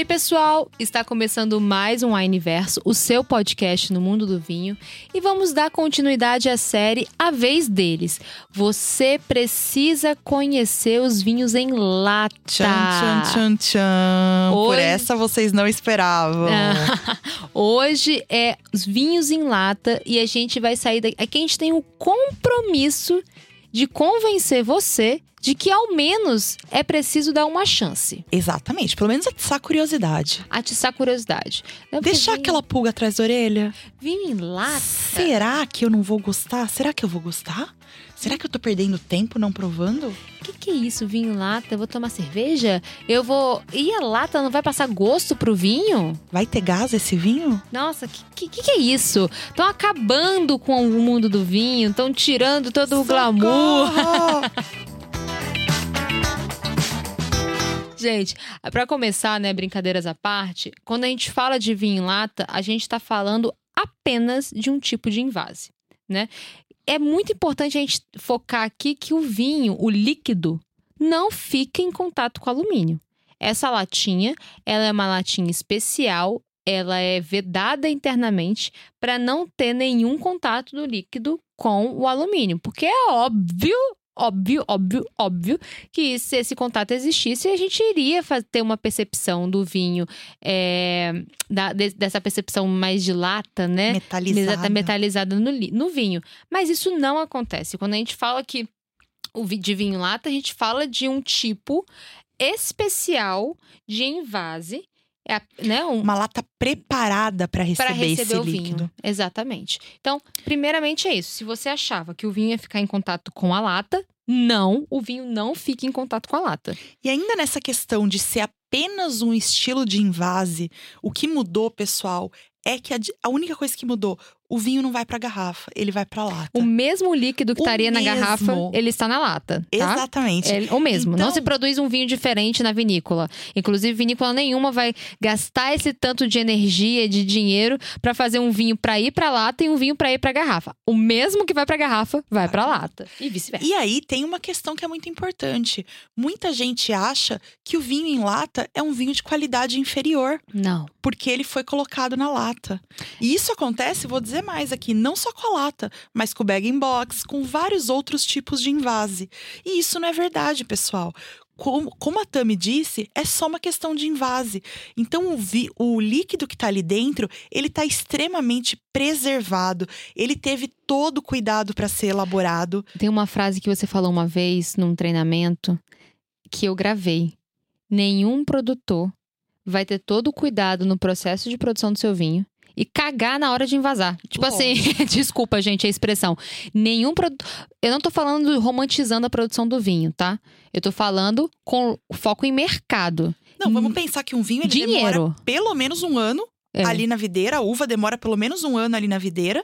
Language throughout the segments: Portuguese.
aí, pessoal? Está começando mais um Wineverso, o seu podcast no mundo do vinho, e vamos dar continuidade à série A Vez Deles. Você precisa conhecer os vinhos em lata. Tchan, tchan, tchan, tchan. Por Hoje- essa vocês não esperavam. Hoje é os vinhos em lata e a gente vai sair daqui. Aqui a gente tem o compromisso de convencer você de que ao menos é preciso dar uma chance. Exatamente, pelo menos atiçar curiosidade. Atiçar a curiosidade. Não, Deixar vinho- aquela pulga atrás da orelha. Vinho em lata. Será que eu não vou gostar? Será que eu vou gostar? Será que eu tô perdendo tempo não provando? O que, que é isso, vinho em lata? Eu vou tomar cerveja? Eu vou. E a lata não vai passar gosto pro vinho? Vai ter gás esse vinho? Nossa, que, que, que é isso? Estão acabando com o mundo do vinho, estão tirando todo o glamour. Gente, pra começar, né, brincadeiras à parte, quando a gente fala de vinho em lata, a gente tá falando apenas de um tipo de invase, né? É muito importante a gente focar aqui que o vinho, o líquido, não fica em contato com alumínio. Essa latinha, ela é uma latinha especial, ela é vedada internamente para não ter nenhum contato do líquido com o alumínio, porque é óbvio, óbvio, óbvio, óbvio que se esse contato existisse, a gente iria ter uma percepção do vinho, é, da- de- dessa percepção mais de lata, né? Metalizada. Exata- metalizada no, no vinho. Mas isso não acontece. Quando a gente fala que o de vinho lata, a gente fala de um tipo especial de envase, é né? Um, Uma lata preparada para receber, receber esse o líquido. vinho. Exatamente. Então, primeiramente é isso. Se você achava que o vinho ia ficar em contato com a lata, não, o vinho não fica em contato com a lata. E ainda nessa questão de ser apenas um estilo de invase, o que mudou, pessoal, é que a, a única coisa que mudou, o vinho não vai pra garrafa, ele vai pra lata. O mesmo líquido que O estaria na garrafa, ele está na lata, tá? Exatamente. É o mesmo. Não Então- se produz um vinho diferente na vinícola. Inclusive, vinícola nenhuma vai gastar esse tanto de energia, de dinheiro, pra fazer um vinho pra ir pra lata e um vinho pra ir pra garrafa. O mesmo que vai pra garrafa, vai pra lata. E vice-versa. E aí tem uma questão que é muito importante. Muita gente acha que o vinho em lata é um vinho de qualidade inferior, Não. porque ele foi colocado na lata. E isso acontece, vou dizer mais aqui, não só com a lata, mas com o bag in box, com vários outros tipos de invase. E isso não é verdade, pessoal. Como, a Tami disse, é só uma questão de invase. Então, o, vi- o líquido que está ali dentro, ele está extremamente preservado. Ele teve todo o cuidado para ser elaborado. Tem uma frase que você falou uma vez num treinamento que eu gravei. Nenhum produtor vai ter todo o cuidado no processo de produção do seu vinho e cagar na hora de invasar. Tipo assim, desculpa, gente, a expressão. Nenhum produtor. Eu não tô falando romantizando a produção do vinho, tá? Eu tô falando com foco em mercado. Não, vamos pensar que um vinho ele demora Dinheiro. pelo menos um ano É. ali na videira, a uva demora pelo menos um ano ali na videira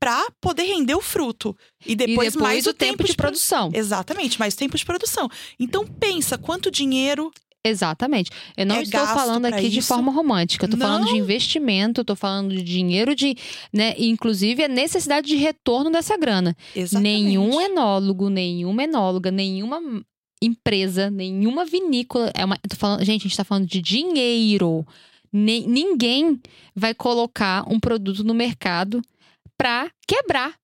para poder render o fruto. E depois, e depois mais o tempo de produ- produção. Exatamente, mais o tempo de produção. Então pensa quanto dinheiro. Exatamente. Eu não É estou falando aqui de isso? forma romântica. Eu tô falando de investimento, tô falando de dinheiro de, né, inclusive a necessidade de retorno dessa grana. Exatamente. Nenhum enólogo, nenhuma enóloga, nenhuma empresa, nenhuma vinícola, é uma, falando, gente, a gente tá falando de dinheiro. Nem- ninguém vai colocar um produto no mercado pra quebrar,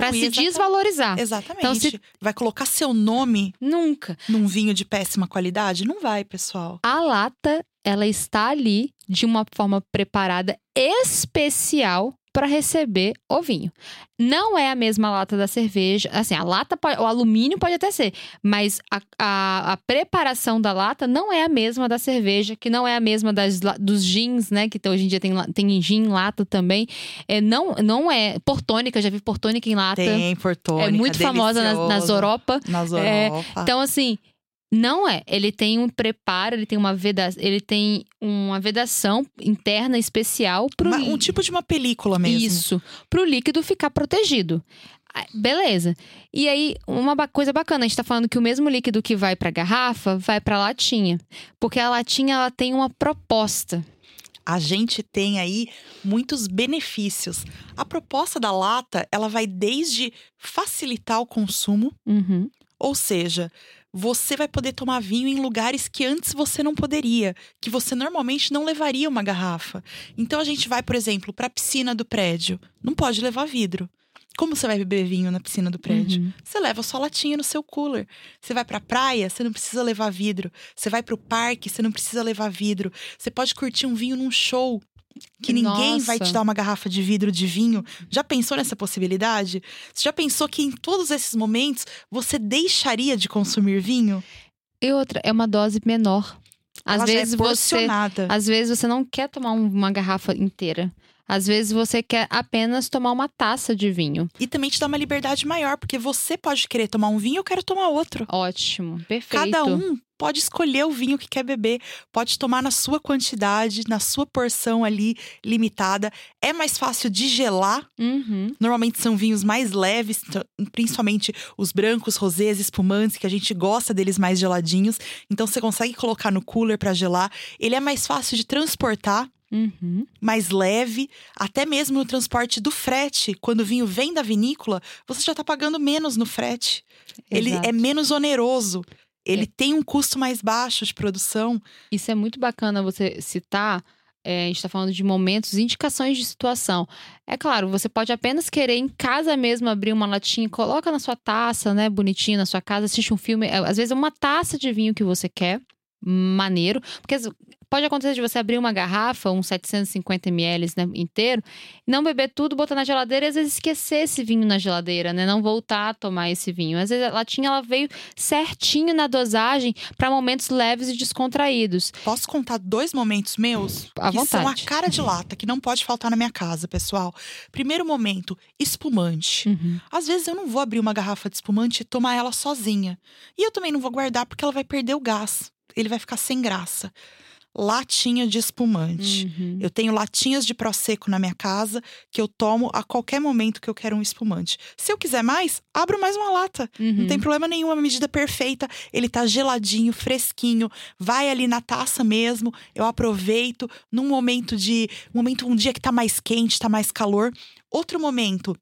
pra Não, se desvalorizar. Exatamente. Então, se- Vai colocar seu nome Nunca. num vinho de péssima qualidade? Não vai, pessoal. A lata, ela está ali de uma forma preparada especial para receber o vinho. Não é a mesma lata da cerveja. Assim, a lata, pode- o alumínio pode até ser, mas a, a, a preparação da lata não é a mesma da cerveja, que não é a mesma das, dos gins, né? Que hoje em dia tem, tem gin em lata também. É, não, não é. Portônica, já vi portônica em lata. Tem portônica, é muito famosa nas, nas. Europa. Nas É, Europa. Então, assim, não é. Ele tem um preparo, ele tem uma veda... ele tem uma vedação interna especial lí- um tipo de uma película mesmo. Isso. Pro líquido ficar protegido. Ah, Beleza. E aí, uma coisa bacana, a gente tá falando que o mesmo líquido que vai pra garrafa vai pra latinha. Porque a latinha ela tem uma proposta. a gente tem aí muitos benefícios. A proposta da lata, ela vai desde facilitar o consumo, Uhum. ou seja, você vai poder tomar vinho em lugares que antes você não poderia, que você normalmente não levaria uma garrafa. Então a gente vai, por exemplo, para a piscina do prédio, não pode levar vidro. Como você vai beber vinho na piscina do prédio? Uhum. Você leva sua latinha no seu cooler. Você vai pra praia, você não precisa levar vidro. Você vai pro parque, você não precisa levar vidro. Você pode curtir um vinho num show. Que ninguém vai Nossa. te dar uma garrafa de vidro de vinho. Já pensou nessa possibilidade? Você já pensou que em todos esses momentos você deixaria de consumir vinho? E outra, é uma dose menor. Às Ela já vezes é você. Às vezes você não quer tomar um- uma garrafa inteira. Às vezes você quer apenas tomar uma taça de vinho. E também te dá uma liberdade maior, porque você pode querer tomar um vinho, eu quero tomar outro. Ótimo, perfeito. Cada um pode escolher o vinho que quer beber, pode tomar na sua quantidade, na sua porção ali limitada. É mais fácil de gelar. Uhum. Normalmente são vinhos mais leves, então, principalmente os brancos, rosés, espumantes, que a gente gosta deles mais geladinhos. Então você consegue colocar no cooler para gelar. Ele é mais fácil de transportar. Uhum. mais leve, até mesmo no transporte do frete. Quando o vinho vem da vinícola, você já está pagando menos no frete. Ele Exato. é menos oneroso. Ele tem um custo mais baixo de produção. Isso é muito bacana você citar. é, a gente está falando de momentos, indicações de situação. É claro, você pode apenas querer em casa mesmo abrir uma latinha, coloca na sua taça, né, bonitinho na sua casa, assiste um filme. É, Às vezes é uma taça de vinho que você quer, maneiro. Porque pode acontecer de você abrir uma garrafa, uns 750 ml né, inteiro, não beber tudo, botar na geladeira e às vezes esquecer esse vinho na geladeira, né? Não voltar a tomar esse vinho. Às vezes a latinha ela veio certinho na dosagem para momentos leves e descontraídos. Posso contar dois momentos meus? À que são a vontade. cara de lata, que não pode faltar na minha casa, pessoal. Primeiro momento, espumante. Às vezes eu não vou abrir uma garrafa de espumante e tomar ela sozinha. E eu também não vou guardar porque ela vai perder o gás. Ele vai ficar sem graça. Latinha de espumante. Uhum. Eu tenho latinhas de Prosecco na minha casa que eu tomo a qualquer momento que eu quero um espumante. Se eu quiser mais, abro mais uma lata. Não Uhum. tem problema nenhum, é uma medida perfeita. Ele tá geladinho, fresquinho, vai ali na taça mesmo. Eu aproveito num momento de, um momento um dia que tá mais quente, tá mais calor. Outro momento,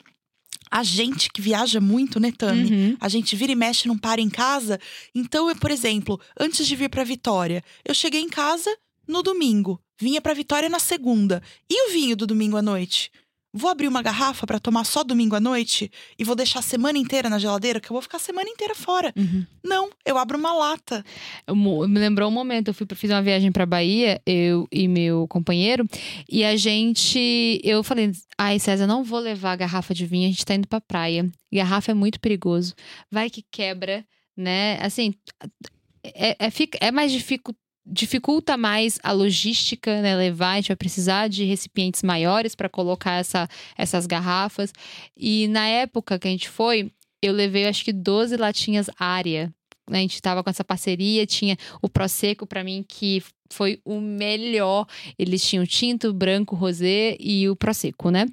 a gente que viaja muito, né, Tami? Uhum. A gente vira e mexe, não para em casa. Então, eu, por exemplo, antes de vir pra Vitória, eu cheguei em casa no domingo, vinha pra Vitória na segunda. E o vinho do domingo à noite? Vou abrir uma garrafa pra tomar só domingo à noite e vou deixar a semana inteira na geladeira, que eu vou ficar a semana inteira fora. Uhum. Não, eu abro uma lata. Eu Me lembrou um momento, eu fui, fiz uma viagem pra Bahia, eu e meu companheiro, e a gente. Eu falei, ai, César, não vou levar garrafa de vinho, a gente tá indo pra praia. Garrafa é muito perigoso. Vai que quebra, né? Assim, é, é, fica- é mais dificu- dificulta mais a logística, né? Levar, a gente vai precisar de recipientes maiores para colocar essa, essas garrafas. E na época que a gente foi, eu levei acho que 12 latinhas área. A gente tava com essa parceria, tinha o Prosecco para mim que foi o melhor. Eles tinham tinto, branco, rosé e o Prosecco, né?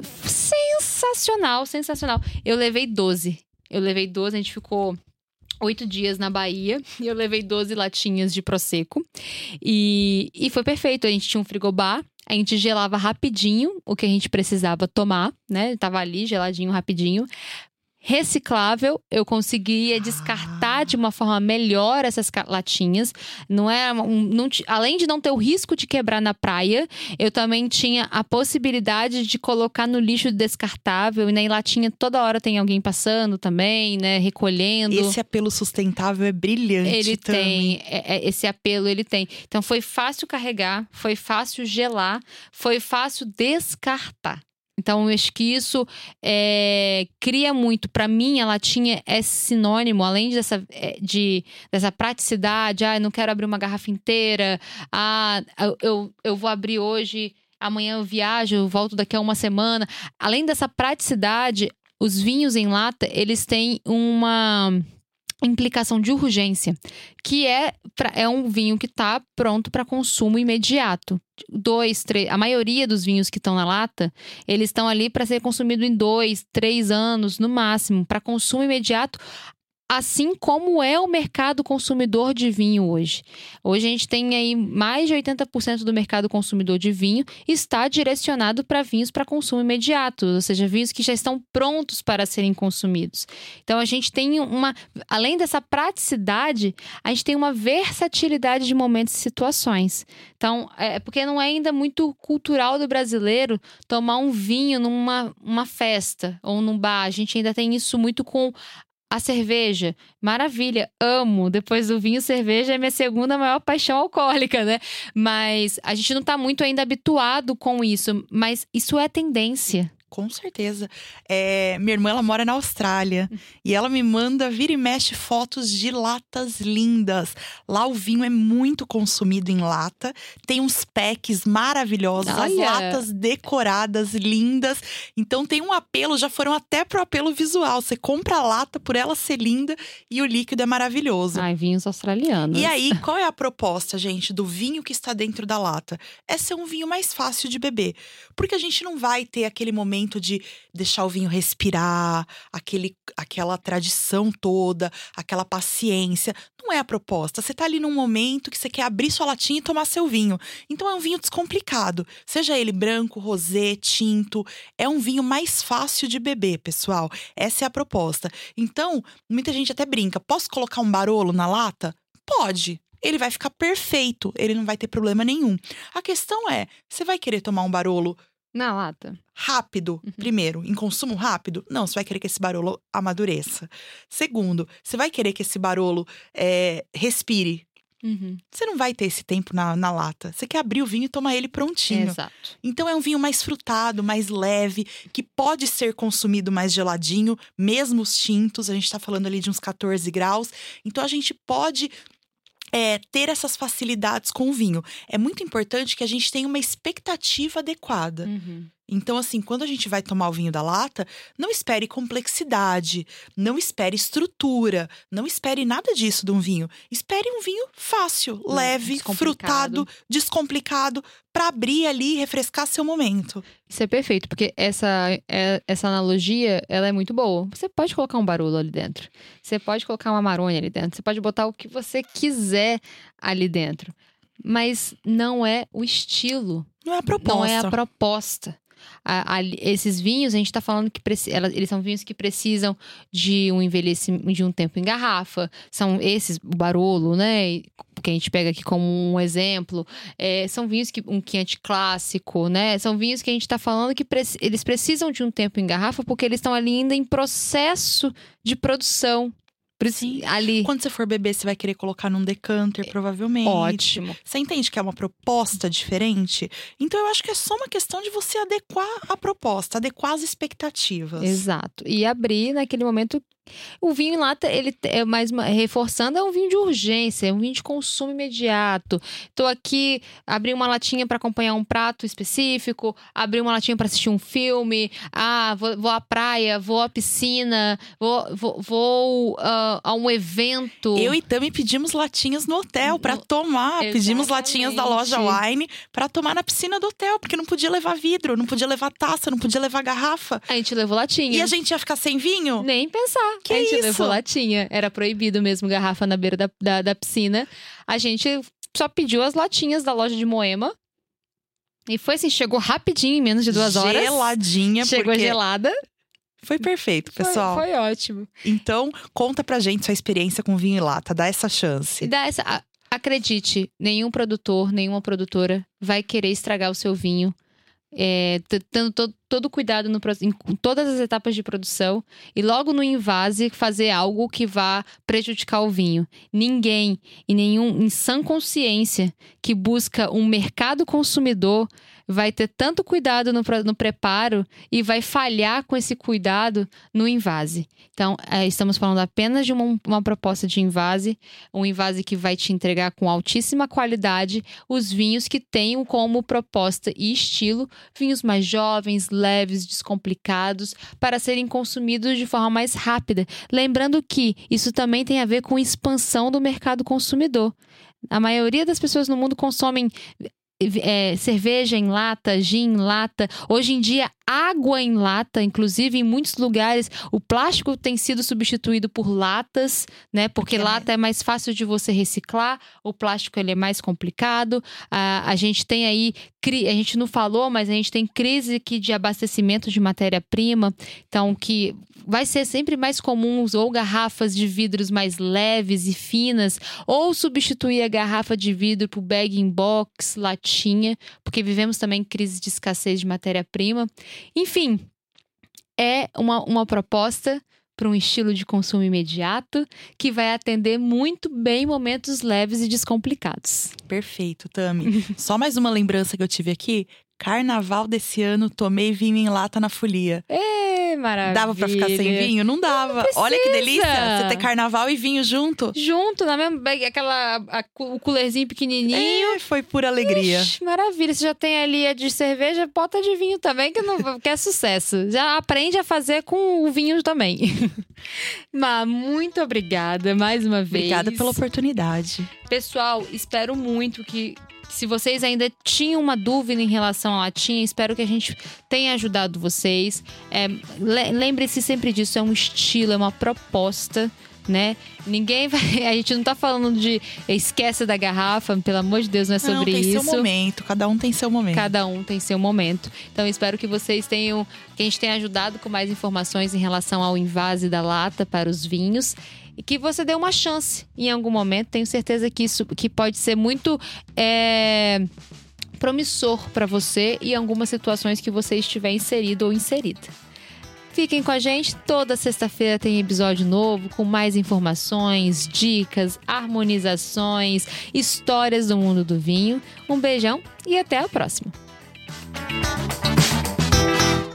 Sensacional, sensacional. Eu levei 12. Eu levei 12, a gente ficou oito dias na Bahia e eu levei 12 latinhas de Prosecco. E, e foi perfeito. A gente tinha um frigobar, a gente gelava rapidinho o que a gente precisava tomar, né? Tava ali geladinho rapidinho. Reciclável, eu conseguia descartar de uma forma melhor essas latinhas. Não é um, não além de não ter o risco de quebrar na praia, eu também tinha a possibilidade de colocar no lixo descartável e na latinha toda hora tem alguém passando também, né, recolhendo. Esse apelo sustentável é brilhante. Ele Tami. tem, é- é- esse apelo ele tem. Então foi fácil carregar, foi fácil gelar, foi fácil descartar. Então, eu acho que isso é, cria muito. Para mim, a latinha é sinônimo, além dessa, é, de, dessa praticidade. Ah, eu não quero abrir uma garrafa inteira. Ah, eu- eu, eu vou abrir hoje, amanhã eu viajo, eu volto daqui a uma semana. Além dessa praticidade, os vinhos em lata, eles têm uma implicação de urgência, que é, pra- é um vinho que está pronto para consumo imediato. Dois, três, a maioria dos vinhos que estão na lata, eles estão ali para ser consumido em dois, três anos no máximo, para consumo imediato. Assim como é o mercado consumidor de vinho hoje. Hoje a gente tem aí mais de 80% do mercado consumidor de vinho está direcionado para vinhos para consumo imediato, ou seja, vinhos que já estão prontos para serem consumidos. Então a gente tem uma, além dessa praticidade, a gente tem uma versatilidade de momentos e situações. Então, é porque não é ainda muito cultural do brasileiro tomar um vinho numa uma festa ou num bar. A gente ainda tem isso muito com a cerveja, maravilha, amo. Depois do vinho, cerveja é minha segunda maior paixão alcoólica, né? Mas a gente não tá muito ainda habituado com isso, mas isso é tendência. Com certeza. É, minha irmã, ela mora na Austrália. e ela me manda, vira e mexe, fotos de latas lindas. Lá o vinho é muito consumido em lata. Tem uns packs maravilhosos. Olha. As latas decoradas, lindas. Então tem um apelo, já foram até pro apelo visual. Você compra a lata por ela ser linda e o líquido é maravilhoso. Ai, vinhos australianos. E aí, qual é a proposta, gente, do vinho que está dentro da lata? É ser um vinho mais fácil de beber. Porque a gente não vai ter aquele momento momento de deixar o vinho respirar, aquele, aquela tradição toda, aquela paciência. Não é a proposta. Você tá ali num momento que você quer abrir sua latinha e tomar seu vinho. Então é um vinho descomplicado. Seja ele branco, rosé, tinto. É um vinho mais fácil de beber, pessoal. Essa é a proposta. Então, muita gente até brinca: posso colocar um barolo na lata? Pode ele vai ficar perfeito, ele não vai ter problema nenhum. A questão é, você vai querer tomar um barolo na lata. Rápido, uhum. primeiro, em consumo rápido? Não, você vai querer que esse barolo amadureça. Segundo, você vai querer que esse barolo é, respire. Uhum. Você não vai ter esse tempo na, na lata. Você quer abrir o vinho e tomar ele prontinho. Exato. Então é um vinho mais frutado, mais leve, que pode ser consumido mais geladinho, mesmo os tintos. A gente tá falando ali de uns 14 graus. Então a gente pode é, ter essas facilidades com o vinho. É muito importante que a gente tenha uma expectativa adequada. Uhum. Então, assim, quando a gente vai tomar o vinho da lata, não espere complexidade, não espere estrutura, não espere nada disso de um vinho. Espere um vinho fácil, hum, leve, frutado, descomplicado, para abrir ali e refrescar seu momento. Isso é perfeito, porque essa, é, essa analogia, ela é muito boa. Você pode colocar um barulho ali dentro. Você pode colocar uma maronha ali dentro. Você pode botar o que você quiser ali dentro. Mas não é o estilo. Não é a proposta. Não é a proposta a, a, esses vinhos, a gente está falando que eles são vinhos que precisam de um envelhecimento de um tempo em garrafa. São esses, o Barolo, né? Que a gente pega aqui como um exemplo. É, são vinhos que um quente clássico, né? São vinhos que a gente está falando que pre eles precisam de um tempo em garrafa porque eles estão ali ainda em processo de produção. Sim. Ali. Quando você for beber, você vai querer colocar num decanter, provavelmente. Ótimo. Você entende que é uma proposta diferente? Então eu acho que é só uma questão de você adequar a proposta, adequar as expectativas. Exato. E abrir naquele momento o vinho em lata, ele é mais reforçando, é um vinho de urgência, é um vinho de consumo imediato. Tô aqui, abri uma latinha para acompanhar um prato específico, abri uma latinha para assistir um filme, ah, vou, vou à praia, vou à piscina, vou, vou, vou uh, a um evento. Eu e Tami pedimos latinhas no hotel para tomar. Exatamente. Pedimos latinhas da loja Wine para tomar na piscina do hotel, porque não podia levar vidro, não podia levar taça, não podia levar garrafa. A gente levou latinha. E a gente ia ficar sem vinho? Nem pensar. Que a gente isso? levou latinha. Era proibido mesmo garrafa na beira da, da, da piscina. A gente só pediu as latinhas da loja de Moema. E foi assim, chegou rapidinho, em menos de duas horas. Geladinha, Chegou gelada. Foi perfeito, pessoal. Foi, foi, ótimo. Então, conta pra gente sua experiência com vinho e lata. Dá essa chance. Dá essa. Acredite, nenhum produtor, nenhuma produtora vai querer estragar o seu vinho é, tendo todo, todo cuidado no, em todas as etapas de produção e logo no invase fazer algo que vá prejudicar o vinho. Ninguém, e nenhum, em sã consciência, que busca um mercado consumidor vai ter tanto cuidado no, no preparo e vai falhar com esse cuidado no invase. Então, é, estamos falando apenas de uma, uma proposta de invase, um invase que vai te entregar com altíssima qualidade os vinhos que tenham como proposta e estilo vinhos mais jovens, leves, descomplicados, para serem consumidos de forma mais rápida. Lembrando que isso também tem a ver com expansão do mercado consumidor. A maioria das pessoas no mundo consomem é, cerveja em lata, gin em lata. Hoje em dia, água em lata, inclusive em muitos lugares o plástico tem sido substituído por latas, né? Porque É. lata é mais fácil de você reciclar, o plástico ele é mais complicado. A, a gente tem aí, a gente não falou, mas a gente tem crise aqui de abastecimento de matéria-prima, então que vai ser sempre mais comum ou garrafas de vidros mais leves e finas, ou substituir a garrafa de vidro por bag in box, latinha, porque vivemos também crise de escassez de matéria-prima. Enfim, é uma, uma proposta para um estilo de consumo imediato que vai atender muito bem momentos leves e descomplicados. Perfeito, Tami. Só mais uma lembrança que eu tive aqui. Carnaval desse ano, tomei vinho em lata na folia. É maravilha. Dava pra ficar sem vinho? Não dava. Olha que delícia você ter carnaval e vinho junto. Junto, na mesma bag, aquela a- o coolerzinho pequenininho. É, foi pura alegria. Ixi, maravilha, você já tem ali a de cerveja, bota de vinho também, que, não, que é sucesso. Já aprende a fazer com o vinho também. Mas muito obrigada mais uma vez. Obrigada pela oportunidade. Pessoal, espero muito que. Se vocês ainda tinham uma dúvida em relação à latinha, espero que a gente tenha ajudado vocês. É, le- Lembre-se sempre disso, é um estilo, é uma proposta, né? Ninguém vai. A gente não tá falando de esquece da garrafa, pelo amor de Deus, não é Não, sobre tem isso. seu momento. Cada um tem seu momento. Cada um tem seu momento. Então, espero que vocês tenham, que a gente tenha ajudado com mais informações em relação ao invase da lata para os vinhos. E que você dê uma chance em algum momento. Tenho certeza que isso que pode ser muito é, promissor para você e algumas situações que você estiver inserido ou inserida. Fiquem com a gente, toda sexta-feira tem episódio novo com mais informações, dicas, harmonizações, histórias do mundo do vinho. Um beijão e até a próxima.